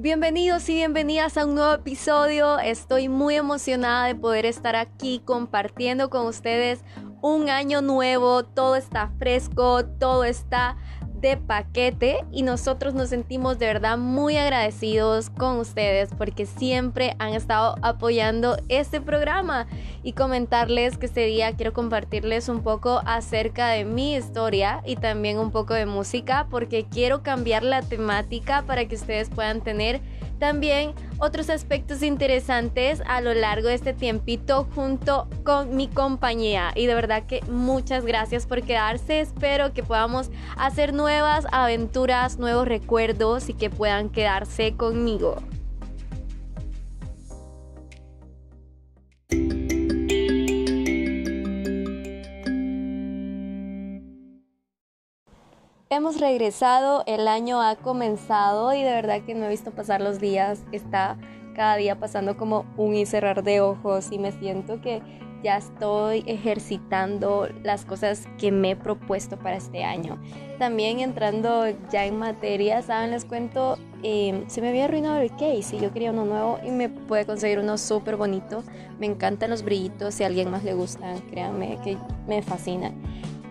Bienvenidos y bienvenidas a un nuevo episodio. Estoy muy emocionada de poder estar aquí compartiendo con ustedes un año nuevo. Todo está fresco, todo está de paquete y nosotros nos sentimos de verdad muy agradecidos con ustedes porque siempre han estado apoyando este programa y comentarles que este día quiero compartirles un poco acerca de mi historia y también un poco de música porque quiero cambiar la temática para que ustedes puedan tener también otros aspectos interesantes a lo largo de este tiempito junto con mi compañía. Y de verdad que muchas gracias por quedarse. Espero que podamos hacer nuevas aventuras, nuevos recuerdos y que puedan quedarse conmigo. Hemos regresado, el año ha comenzado y de verdad que no he visto pasar los días, está cada día pasando como un y cerrar de ojos y me siento que ya estoy ejercitando las cosas que me he propuesto para este año. También entrando ya en materia, ¿saben? Les cuento, em, se me había arruinado el case y yo quería uno nuevo y me puede conseguir uno súper bonito. Me encantan los brillitos, si a alguien más le gustan, créanme que me fascina.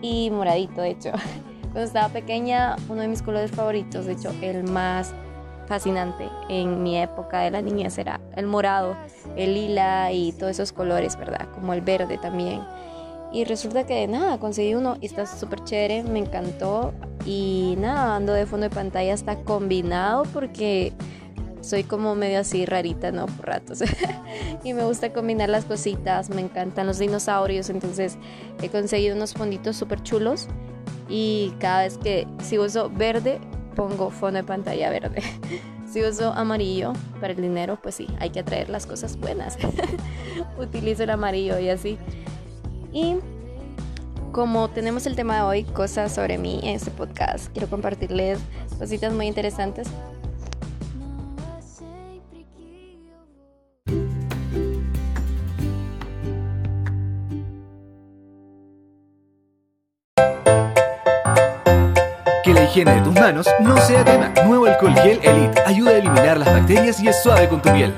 Y moradito, de hecho. Cuando estaba pequeña, uno de mis colores favoritos, de hecho el más fascinante en mi época de la niñez era el morado, el lila y todos esos colores, ¿verdad? Como el verde también. Y resulta que nada, conseguí uno y está súper chévere, me encantó. Y nada, ando de fondo de pantalla está combinado porque soy como medio así rarita, ¿no? Por ratos. y me gusta combinar las cositas, me encantan los dinosaurios, entonces he conseguido unos fonditos súper chulos y cada vez que si uso verde pongo fondo de pantalla verde. Si uso amarillo para el dinero, pues sí, hay que atraer las cosas buenas. Utilizo el amarillo y así. Y como tenemos el tema de hoy, cosas sobre mí en este podcast, quiero compartirles cositas muy interesantes higiene de tus manos no sea tema. Nuevo alcohol gel Elite ayuda a eliminar las bacterias y es suave con tu piel.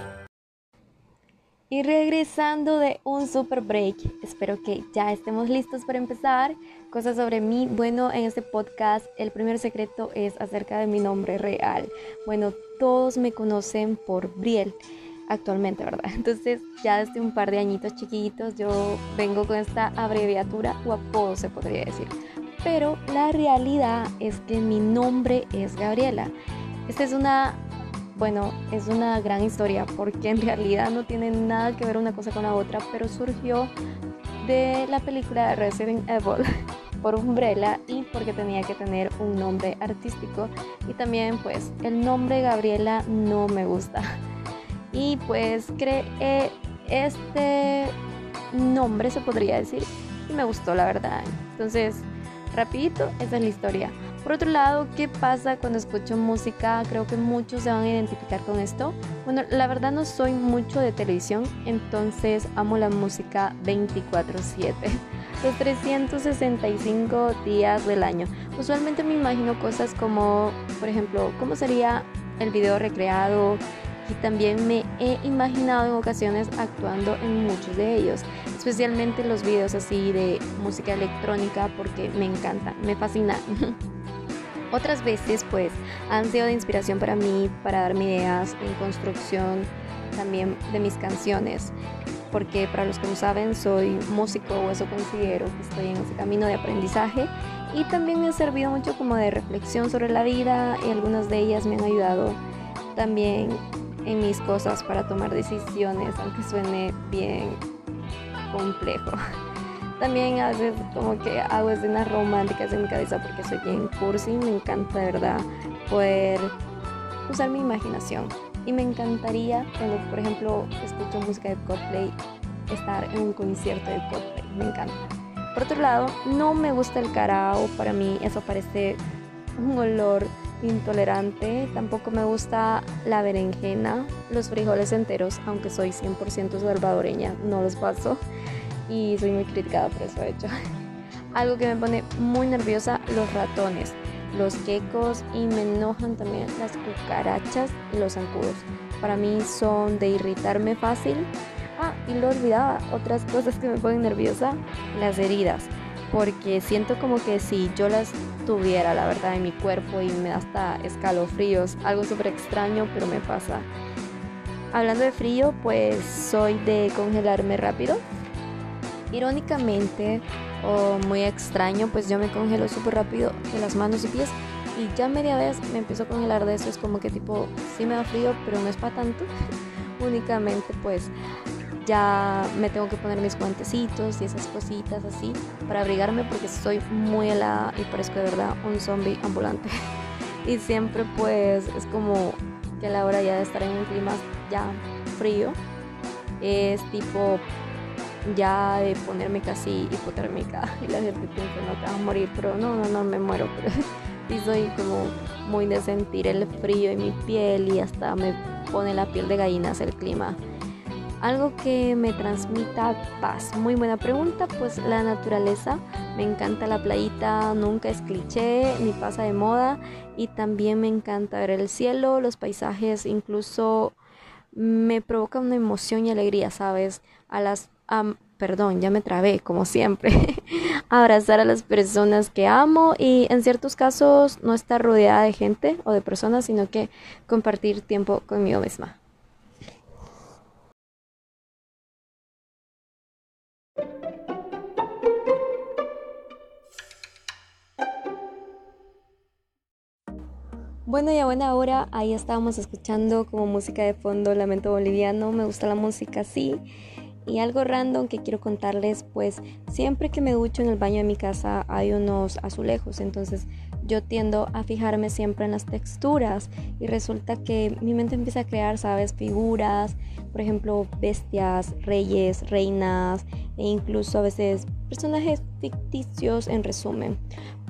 Y regresando de un super break, espero que ya estemos listos para empezar. Cosas sobre mí. Bueno, en este podcast el primer secreto es acerca de mi nombre real. Bueno, todos me conocen por Briel actualmente, ¿verdad? Entonces ya desde un par de añitos chiquitos yo vengo con esta abreviatura o apodo se podría decir pero la realidad es que mi nombre es Gabriela. Esta es una, bueno, es una gran historia porque en realidad no tiene nada que ver una cosa con la otra, pero surgió de la película Resident Evil por Umbrella y porque tenía que tener un nombre artístico. Y también pues el nombre Gabriela no me gusta. Y pues creé este nombre se podría decir y me gustó la verdad. Entonces Rapidito, esa es la historia. Por otro lado, ¿qué pasa cuando escucho música? Creo que muchos se van a identificar con esto. Bueno, la verdad no soy mucho de televisión, entonces amo la música 24/7. Los 365 días del año. Usualmente me imagino cosas como, por ejemplo, cómo sería el video recreado, y también me he imaginado en ocasiones actuando en muchos de ellos, especialmente los videos así de música electrónica porque me encanta, me fascina. Otras veces pues han sido de inspiración para mí, para darme ideas en construcción también de mis canciones, porque para los que no saben soy músico o eso considero que estoy en ese camino de aprendizaje y también me ha servido mucho como de reflexión sobre la vida y algunas de ellas me han ayudado también en mis cosas para tomar decisiones, aunque suene bien complejo. También a veces como que hago escenas románticas en mi cabeza porque soy bien cursi, me encanta verdad poder usar mi imaginación. Y me encantaría cuando, por ejemplo, escucho música de Coldplay, estar en un concierto de Coldplay, me encanta. Por otro lado, no me gusta el carao, para mí eso parece un olor intolerante, tampoco me gusta la berenjena, los frijoles enteros, aunque soy 100% salvadoreña, no los paso y soy muy criticada por eso, de hecho. Algo que me pone muy nerviosa, los ratones. los geckos y me enojan también las cucarachas y los zancudos. Para mí son de irritarme fácil. Ah, y lo olvidaba, otras cosas que me ponen nerviosa, las heridas. Porque siento como que si yo las tuviera, la verdad, en mi cuerpo y me da hasta escalofríos, algo súper extraño, pero me pasa. Hablando de frío, pues soy de congelarme rápido. Irónicamente, o muy extraño, pues yo me congelo súper rápido de las manos y pies y ya media vez me empiezo a congelar de eso, es como que tipo, sí me da frío, pero no es para tanto. Únicamente pues ya me tengo que poner mis guantecitos y esas cositas así para abrigarme porque estoy muy helada y parezco de verdad un zombie ambulante. y siempre pues es como que a la hora ya de estar en un clima ya frío es tipo ya de ponerme casi hipotérmica y la gente piensa no te vas a morir pero no no no me muero pero soy como muy de sentir el frío en mi piel y hasta me pone la piel de gallinas el clima algo que me transmita paz. Muy buena pregunta, pues la naturaleza. Me encanta la playita, nunca es cliché ni pasa de moda. Y también me encanta ver el cielo, los paisajes, incluso me provoca una emoción y alegría, ¿sabes? A las... perdón, ya me trabé, como siempre. Abrazar a las personas que amo y en ciertos casos no estar rodeada de gente o de personas, sino que compartir tiempo conmigo misma. Bueno, y a buena hora, ahí estábamos escuchando como música de fondo Lamento Boliviano. Me gusta la música así. Y algo random que quiero contarles, pues siempre que me ducho en el baño de mi casa hay unos azulejos, entonces yo tiendo a fijarme siempre en las texturas y resulta que mi mente empieza a crear, sabes, figuras, por ejemplo, bestias, reyes, reinas e incluso a veces personajes ficticios en resumen.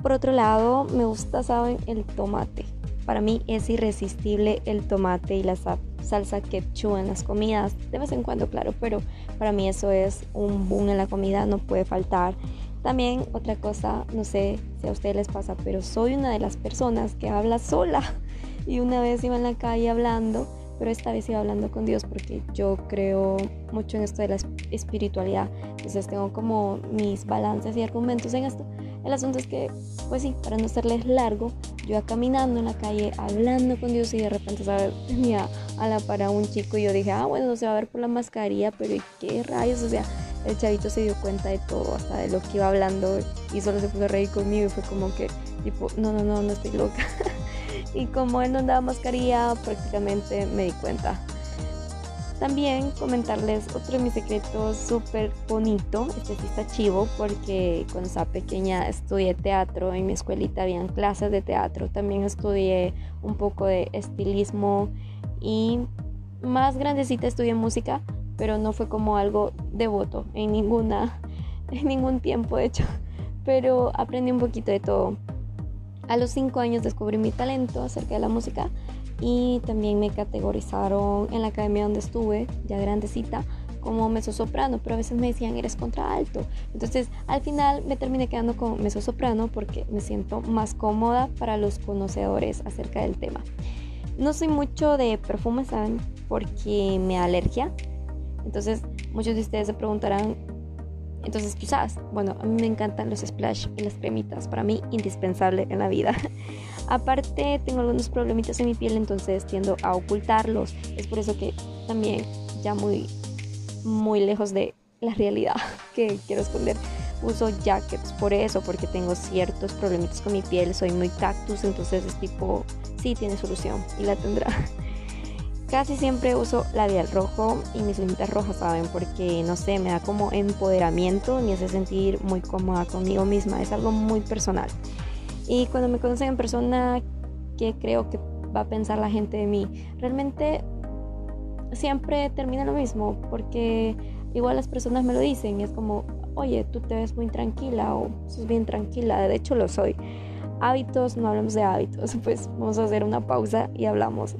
Por otro lado, me gusta, saben, el tomate. Para mí es irresistible el tomate y la salsa ketchup en las comidas. De vez en cuando, claro, pero para mí eso es un boom en la comida, no puede faltar. También otra cosa, no sé si a ustedes les pasa, pero soy una de las personas que habla sola. Y una vez iba en la calle hablando, pero esta vez iba hablando con Dios porque yo creo mucho en esto de la espiritualidad. Entonces tengo como mis balances y argumentos en esto. El asunto es que, pues sí, para no serles largo, yo iba caminando en la calle hablando con Dios y de repente, ¿sabes? Tenía a la para un chico y yo dije, ah, bueno, se va a ver por la mascarilla, pero ¿y qué rayos? O sea, el chavito se dio cuenta de todo, hasta de lo que iba hablando y solo se puso a reír conmigo y fue como que, tipo, no, no, no, no estoy loca. y como él no andaba mascarilla, prácticamente me di cuenta. También comentarles otro de mis secretos súper bonito, este sí está chivo porque cuando estaba pequeña estudié teatro, en mi escuelita habían clases de teatro, también estudié un poco de estilismo y más grandecita estudié música, pero no fue como algo devoto en ninguna en ningún tiempo de hecho, pero aprendí un poquito de todo. A los 5 años descubrí mi talento acerca de la música y también me categorizaron en la academia donde estuve, ya grandecita, como soprano, pero a veces me decían eres contralto. Entonces al final me terminé quedando con soprano porque me siento más cómoda para los conocedores acerca del tema. No soy mucho de perfumes, ¿saben? Porque me da alergia. Entonces muchos de ustedes se preguntarán, entonces ¿qué usas? Bueno, a mí me encantan los splash y las cremitas, para mí indispensable en la vida. Aparte, tengo algunos problemitas en mi piel, entonces tiendo a ocultarlos. Es por eso que también ya muy, muy lejos de la realidad que quiero esconder. Uso jackets por eso, porque tengo ciertos problemitas con mi piel. Soy muy cactus, entonces es tipo, sí, tiene solución y la tendrá. Casi siempre uso labial rojo y mis limitas rojas, ¿saben? Porque no sé, me da como empoderamiento, me hace sentir muy cómoda conmigo misma. Es algo muy personal. Y cuando me conocen en persona, ¿qué creo que va a pensar la gente de mí? Realmente siempre termina lo mismo, porque igual las personas me lo dicen y es como, oye, tú te ves muy tranquila o sos bien tranquila, de hecho lo soy. Hábitos, no hablamos de hábitos, pues vamos a hacer una pausa y hablamos.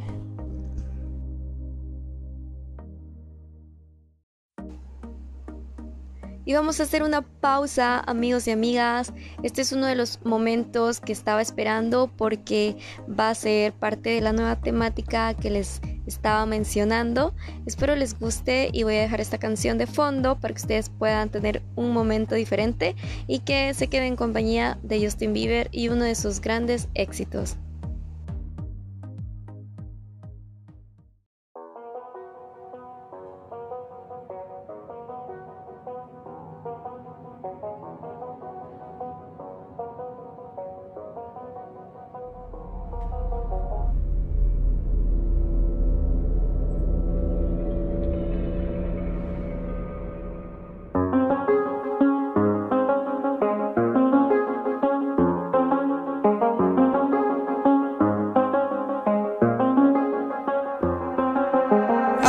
Y vamos a hacer una pausa, amigos y amigas. Este es uno de los momentos que estaba esperando porque va a ser parte de la nueva temática que les estaba mencionando. Espero les guste y voy a dejar esta canción de fondo para que ustedes puedan tener un momento diferente y que se queden en compañía de Justin Bieber y uno de sus grandes éxitos.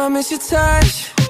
I miss your touch.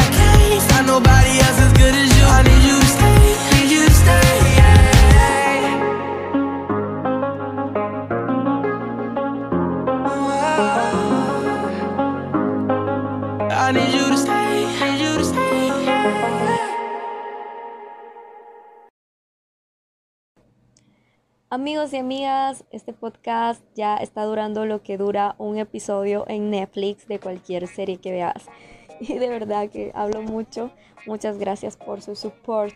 Amigos y amigas, este podcast ya está durando lo que dura un episodio en Netflix de cualquier serie que veas. Y de verdad que hablo mucho. Muchas gracias por su support.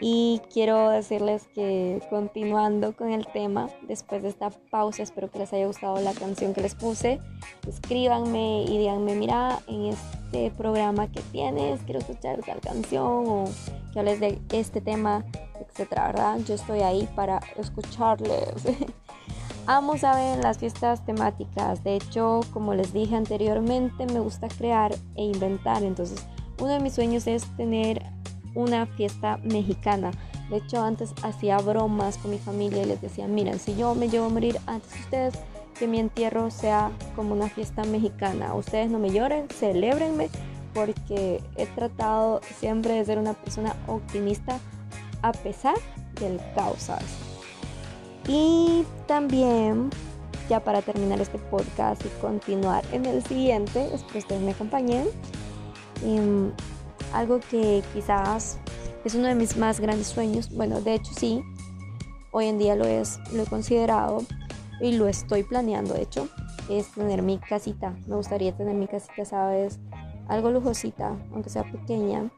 Y quiero decirles que continuando con el tema, después de esta pausa, espero que les haya gustado la canción que les puse. Escríbanme y díganme, mira, en este programa que tienes, quiero escuchar tal canción o que hables de este tema, etcétera, ¿verdad? Yo estoy ahí para escucharles. Amo, saben, las fiestas temáticas. De hecho, como les dije anteriormente, me gusta crear e inventar. Entonces, uno de mis sueños es tener una fiesta mexicana. De hecho, antes hacía bromas con mi familia y les decía, miren, si yo me llevo a morir antes de ustedes, que mi entierro sea como una fiesta mexicana. Ustedes no me lloren, celébrenme, porque he tratado siempre de ser una persona optimista a pesar del caos. Y también, ya para terminar este podcast y continuar en el siguiente, espero que ustedes me acompañen. em, algo que quizás es uno de mis más grandes sueños, bueno, de hecho sí, hoy en día lo es, lo he considerado y lo estoy planeando, de hecho, es tener mi casita. Me gustaría tener mi casita, ¿sabes? Algo lujosita, aunque sea pequeña.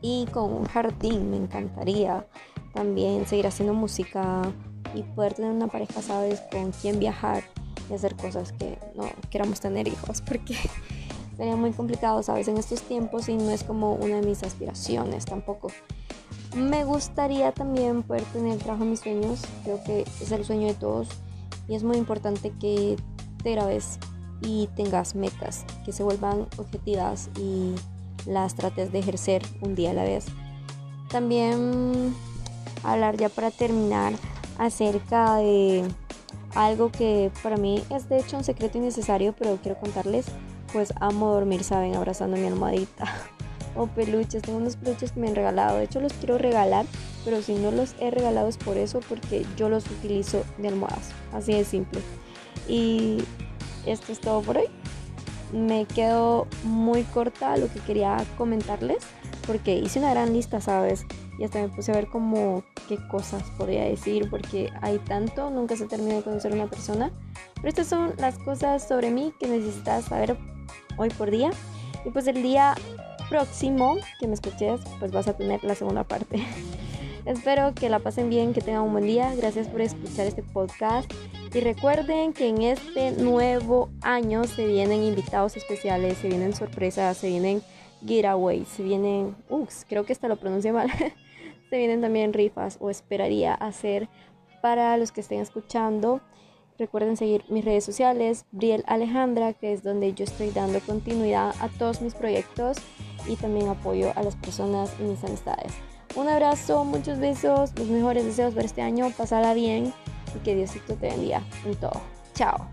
Y con un jardín, me encantaría también seguir haciendo música y poder tener una pareja, ¿sabes? Con quien viajar y hacer cosas que no queramos tener hijos, porque sería muy complicado, ¿sabes? En estos tiempos y no es como una de mis aspiraciones tampoco. Me gustaría también poder tener el trabajo de mis sueños, creo que es el sueño de todos y es muy importante que te grabes y tengas metas que se vuelvan objetivas y las trates de ejercer un día a la vez. También hablar ya para terminar acerca de algo que para mí es de hecho un secreto innecesario, pero quiero contarles. Pues amo dormir, saben, abrazando mi almohadita. o peluches, tengo unos peluches que me han regalado. De hecho los quiero regalar, pero si no los he regalado es por eso, porque yo los utilizo de almohadas. Así de simple. Y esto es todo por hoy. Me quedo muy corta lo que quería comentarles, porque hice una gran lista, ¿sabes? Y hasta me puse a ver como qué cosas podría decir, porque hay tanto, nunca se termina de conocer una persona. Pero estas son las cosas sobre mí que necesitas saber hoy por día. Y pues el día próximo que me escuches, pues vas a tener la segunda parte. Espero que la pasen bien, que tengan un buen día. Gracias por escuchar este podcast. Y recuerden que en este nuevo año se vienen invitados especiales, se vienen sorpresas, se vienen giveaways, se vienen, ups, creo que hasta lo pronuncié mal. se vienen también rifas o esperaría hacer para los que estén escuchando. Recuerden seguir mis redes sociales, Briel Alejandra, que es donde yo estoy dando continuidad a todos mis proyectos y también apoyo a las personas y mis amistades. Un abrazo, muchos besos, los mejores deseos para este año, pasarla bien y que Diosito te bendiga en todo. Chao.